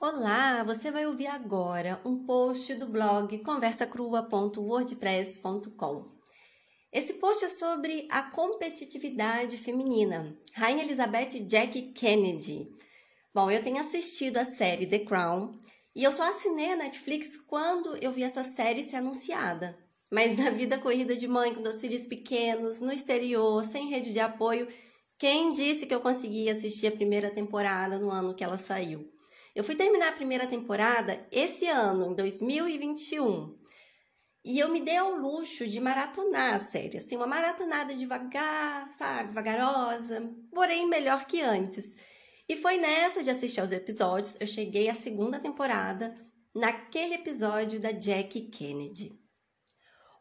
Olá, você vai ouvir agora um post do blog conversacrua.wordpress.com. Esse post é sobre a competitividade feminina. Rainha Elizabeth Jack Kennedy. Bom, eu tenho assistido a série The Crown e eu só assinei a Netflix quando eu vi essa série ser anunciada. Mas na vida corrida de mãe com dois filhos pequenos, no exterior, sem rede de apoio, quem disse que eu consegui assistir a primeira temporada no ano que ela saiu? Eu fui terminar a primeira temporada esse ano, em 2021. E eu me dei ao luxo de maratonar a série, assim, uma maratonada devagar, sabe, vagarosa, porém melhor que antes. E foi nessa de assistir aos episódios, eu cheguei à segunda temporada, naquele episódio da Jack Kennedy.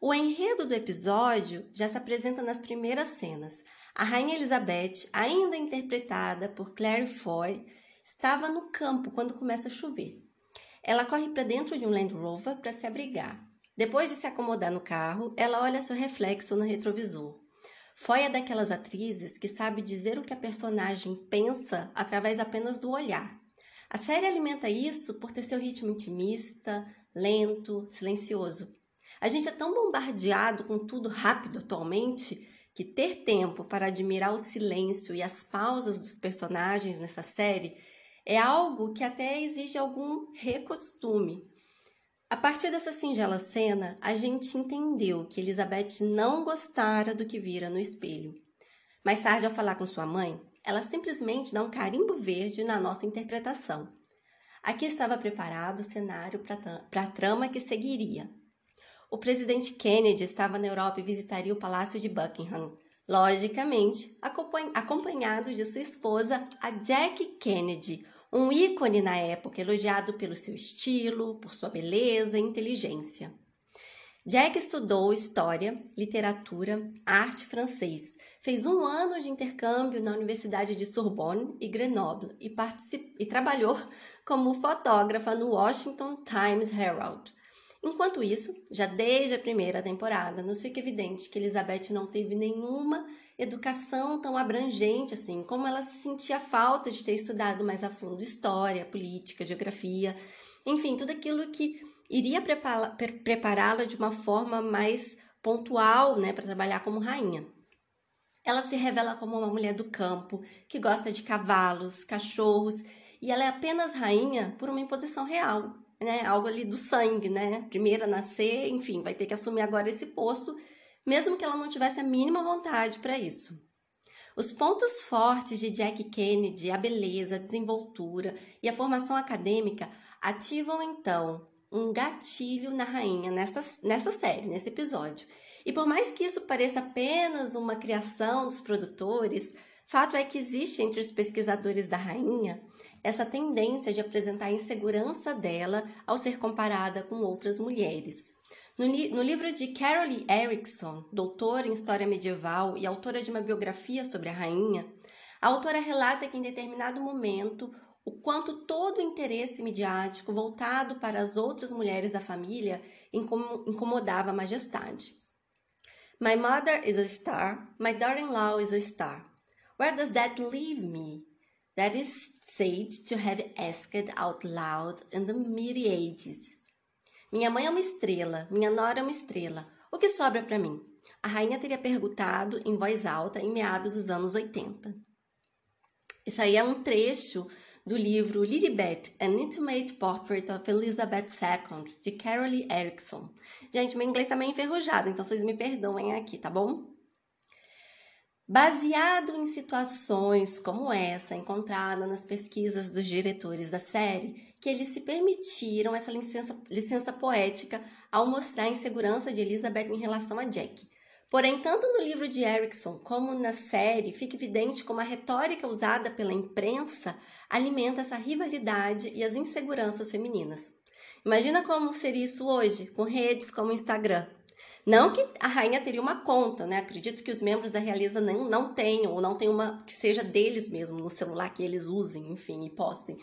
O enredo do episódio já se apresenta nas primeiras cenas. A Rainha Elizabeth, ainda interpretada por Claire Foy, Estava no campo quando começa a chover. Ela corre para dentro de um Land Rover para se abrigar. Depois de se acomodar no carro, ela olha seu reflexo no retrovisor. Foi é daquelas atrizes que sabe dizer o que a personagem pensa através apenas do olhar. A série alimenta isso por ter seu ritmo intimista, lento, silencioso. A gente é tão bombardeado com tudo rápido atualmente que ter tempo para admirar o silêncio e as pausas dos personagens nessa série é algo que até exige algum recostume. A partir dessa singela cena, a gente entendeu que Elizabeth não gostara do que vira no espelho. Mais tarde, ao falar com sua mãe, ela simplesmente dá um carimbo verde na nossa interpretação. Aqui estava preparado o cenário para a trama que seguiria. O presidente Kennedy estava na Europa e visitaria o Palácio de Buckingham, logicamente acompanhado de sua esposa, a Jack Kennedy, um ícone na época, elogiado pelo seu estilo, por sua beleza e inteligência. Jack estudou história, literatura, arte francês. Fez um ano de intercâmbio na Universidade de Sorbonne e Grenoble e, e trabalhou como fotógrafa no Washington Times Herald. Enquanto isso, já desde a primeira temporada, nos fica evidente que Elizabeth não teve nenhuma educação tão abrangente assim, como ela sentia falta de ter estudado mais a fundo história, política, geografia, enfim, tudo aquilo que iria prepará-la de uma forma mais pontual, né, para trabalhar como rainha. Ela se revela como uma mulher do campo, que gosta de cavalos, cachorros, e ela é apenas rainha por uma imposição real, né? Algo ali do sangue, né? Primeira a nascer, enfim, vai ter que assumir agora esse posto mesmo que ela não tivesse a mínima vontade para isso. Os pontos fortes de Jack Kennedy, a beleza, a desenvoltura e a formação acadêmica ativam então um gatilho na rainha nessa, nessa série, nesse episódio. E por mais que isso pareça apenas uma criação dos produtores, fato é que existe entre os pesquisadores da rainha essa tendência de apresentar a insegurança dela ao ser comparada com outras mulheres. No, li no livro de Carole Erickson, doutora em História Medieval e autora de uma biografia sobre a rainha, a autora relata que em determinado momento o quanto todo o interesse midiático voltado para as outras mulheres da família incomodava a majestade. My mother is a star, my daughter-in-law is a star. Where does that leave me? That is said to have asked out loud in the Middle Ages. Minha mãe é uma estrela, minha nora é uma estrela. O que sobra para mim? A rainha teria perguntado em voz alta em meados dos anos 80. Isso aí é um trecho do livro Lilibet, An Intimate Portrait of Elizabeth II, de Carole Erickson. Gente, meu inglês tá meio enferrujado, então vocês me perdoem aqui, tá bom? Baseado em situações como essa encontrada nas pesquisas dos diretores da série, que eles se permitiram essa licença, licença poética ao mostrar a insegurança de Elizabeth em relação a Jack. Porém, tanto no livro de Erickson como na série, fica evidente como a retórica usada pela imprensa alimenta essa rivalidade e as inseguranças femininas. Imagina como seria isso hoje, com redes como o Instagram, não que a rainha teria uma conta, né? Acredito que os membros da realeza não, não tenham, ou não tem uma que seja deles mesmo no celular que eles usem, enfim, e postem.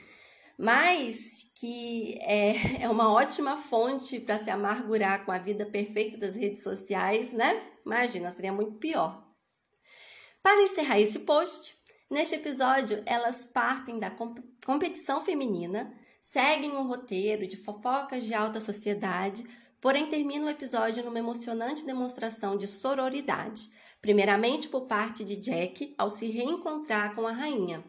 Mas que é, é uma ótima fonte para se amargurar com a vida perfeita das redes sociais, né? Imagina, seria muito pior. Para encerrar esse post, neste episódio elas partem da competição feminina seguem um roteiro de fofocas de alta sociedade, porém termina o episódio numa emocionante demonstração de sororidade, primeiramente por parte de Jack ao se reencontrar com a rainha.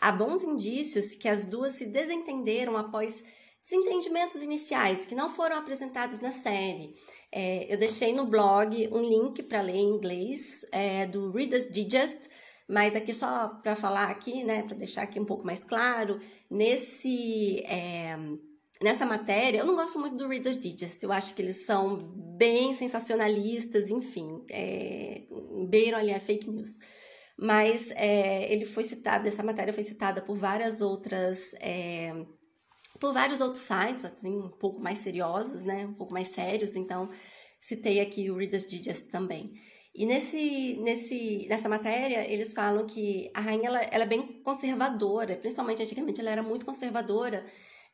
Há bons indícios que as duas se desentenderam após desentendimentos iniciais que não foram apresentados na série. É, eu deixei no blog um link para ler em inglês é, do Reader's Digest, mas aqui só para falar aqui, né, para deixar aqui um pouco mais claro, nesse é, nessa matéria, eu não gosto muito do Reader's Digest, eu acho que eles são bem sensacionalistas, enfim, é, beiram ali a fake news. Mas é, ele foi citado, essa matéria foi citada por várias outras, é, por vários outros sites, assim, um pouco mais seriosos, né, um pouco mais sérios, então citei aqui o Reader's Digest também. E nesse, nesse, nessa matéria, eles falam que a rainha ela, ela é bem conservadora, principalmente antigamente ela era muito conservadora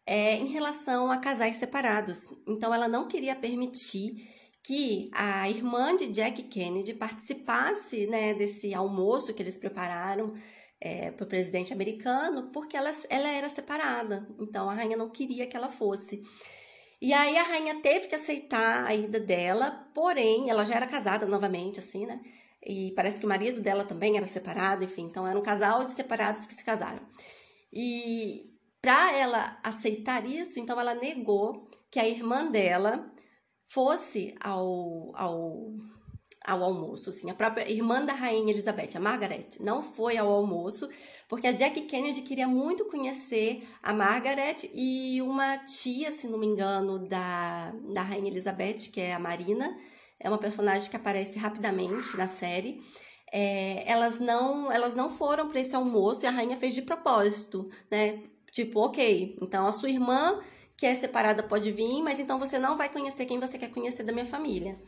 é, em relação a casais separados. Então, ela não queria permitir que a irmã de Jack Kennedy participasse né, desse almoço que eles prepararam é, para o presidente americano, porque ela, ela era separada. Então, a rainha não queria que ela fosse. E aí a rainha teve que aceitar a ida dela, porém, ela já era casada novamente, assim, né? E parece que o marido dela também era separado, enfim, então era um casal de separados que se casaram. E para ela aceitar isso, então ela negou que a irmã dela fosse ao, ao, ao almoço, assim. A própria irmã da rainha Elizabeth, a Margaret, não foi ao almoço porque a Jack Kennedy queria muito conhecer a Margaret e uma tia, se não me engano, da, da Rainha Elizabeth, que é a Marina, é uma personagem que aparece rapidamente na série. É, elas não elas não foram para esse almoço e a rainha fez de propósito, né? Tipo, ok, então a sua irmã que é separada pode vir, mas então você não vai conhecer quem você quer conhecer da minha família.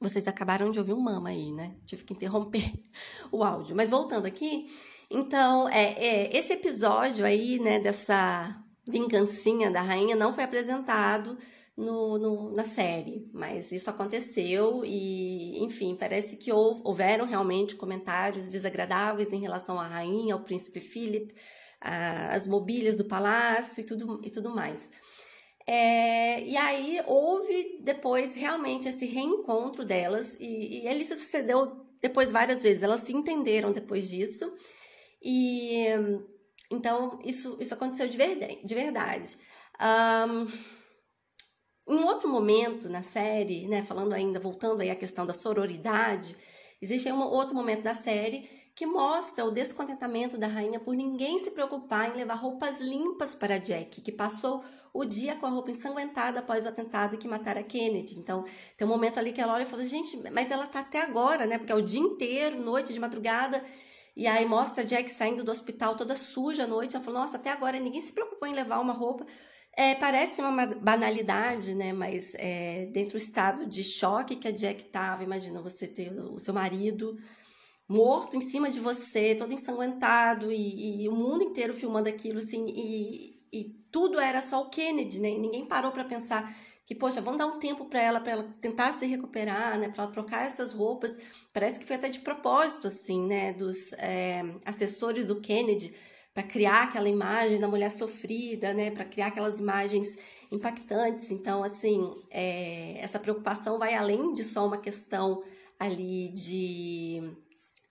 Vocês acabaram de ouvir um mama aí, né? Tive que interromper o áudio. Mas voltando aqui, então, é, é, esse episódio aí, né, dessa vingancinha da rainha não foi apresentado no, no, na série, mas isso aconteceu e, enfim, parece que houveram realmente comentários desagradáveis em relação à rainha, ao príncipe Philip, as mobílias do palácio e tudo, e tudo mais. É, e aí houve depois realmente esse reencontro delas, e, e ele sucedeu depois várias vezes. Elas se entenderam depois disso, e então isso, isso aconteceu de verdade. De verdade. Um, em outro momento na série, né, falando ainda, voltando aí à questão da sororidade, existe um outro momento da série que mostra o descontentamento da rainha por ninguém se preocupar em levar roupas limpas para Jack, que passou o dia com a roupa ensanguentada após o atentado que mataram Kennedy. Então, tem um momento ali que ela olha e fala: gente, mas ela tá até agora, né? Porque é o dia inteiro, noite de madrugada. E aí mostra Jack saindo do hospital toda suja à noite. Ela falou: nossa, até agora ninguém se preocupou em levar uma roupa. É, parece uma banalidade, né? Mas é, dentro do estado de choque que a Jack tava, imagina você ter o seu marido morto em cima de você, todo ensanguentado, e, e o mundo inteiro filmando aquilo, assim, e, e tudo era só o Kennedy, né? E ninguém parou para pensar que, poxa, vamos dar um tempo para ela, para ela tentar se recuperar, né? Para ela trocar essas roupas. Parece que foi até de propósito, assim, né? Dos é, assessores do Kennedy para criar aquela imagem da mulher sofrida, né? Para criar aquelas imagens impactantes. Então, assim, é, essa preocupação vai além de só uma questão ali de,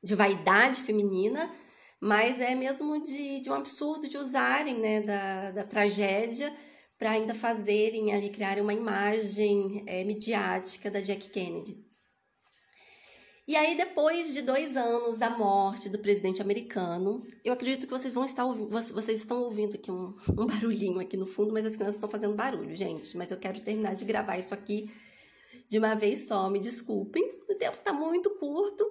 de vaidade feminina, mas é mesmo de, de um absurdo de usarem né, da, da tragédia para ainda fazerem ali, criarem uma imagem é, midiática da Jack Kennedy. E aí, depois de dois anos da morte do presidente americano, eu acredito que vocês vão estar ouvindo, vocês estão ouvindo aqui um, um barulhinho aqui no fundo, mas as crianças estão fazendo barulho, gente. Mas eu quero terminar de gravar isso aqui de uma vez só, me desculpem. O tempo está muito curto,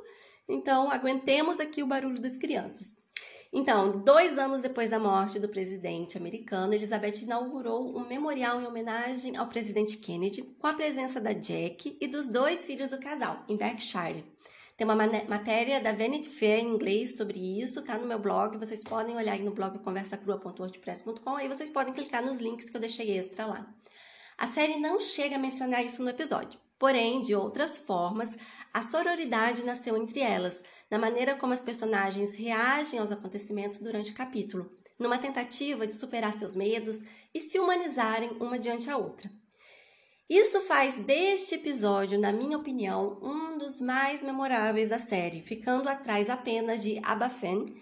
então aguentemos aqui o barulho das crianças. Então, dois anos depois da morte do presidente americano, Elizabeth inaugurou um memorial em homenagem ao presidente Kennedy, com a presença da Jack e dos dois filhos do casal, em Berkshire. Tem uma matéria da Vanity Fair em inglês sobre isso, tá no meu blog. Vocês podem olhar aí no blog conversacrua.wordpress.com, aí vocês podem clicar nos links que eu deixei extra lá. A série não chega a mencionar isso no episódio, porém, de outras formas, a sororidade nasceu entre elas, na maneira como as personagens reagem aos acontecimentos durante o capítulo. numa tentativa de superar seus medos e se humanizarem uma diante a outra. Isso faz deste episódio, na minha opinião, um dos mais memoráveis da série, ficando atrás apenas de Abafen,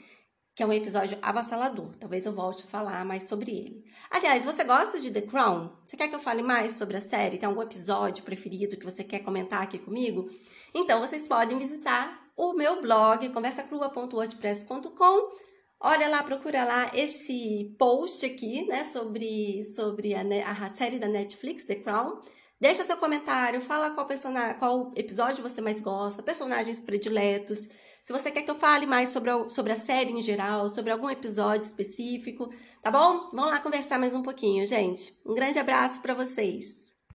que é um episódio avassalador. Talvez eu volte a falar mais sobre ele. Aliás, você gosta de The Crown? Você quer que eu fale mais sobre a série? Tem algum episódio preferido que você quer comentar aqui comigo? Então, vocês podem visitar o meu blog, conversacrua.wordpress.com. Olha lá, procura lá esse post aqui, né, sobre, sobre a, a série da Netflix, The Crown. Deixa seu comentário, fala qual qual episódio você mais gosta, personagens prediletos. Se você quer que eu fale mais sobre a, sobre a série em geral, sobre algum episódio específico, tá bom? Vamos lá conversar mais um pouquinho, gente. Um grande abraço para vocês.